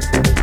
thank you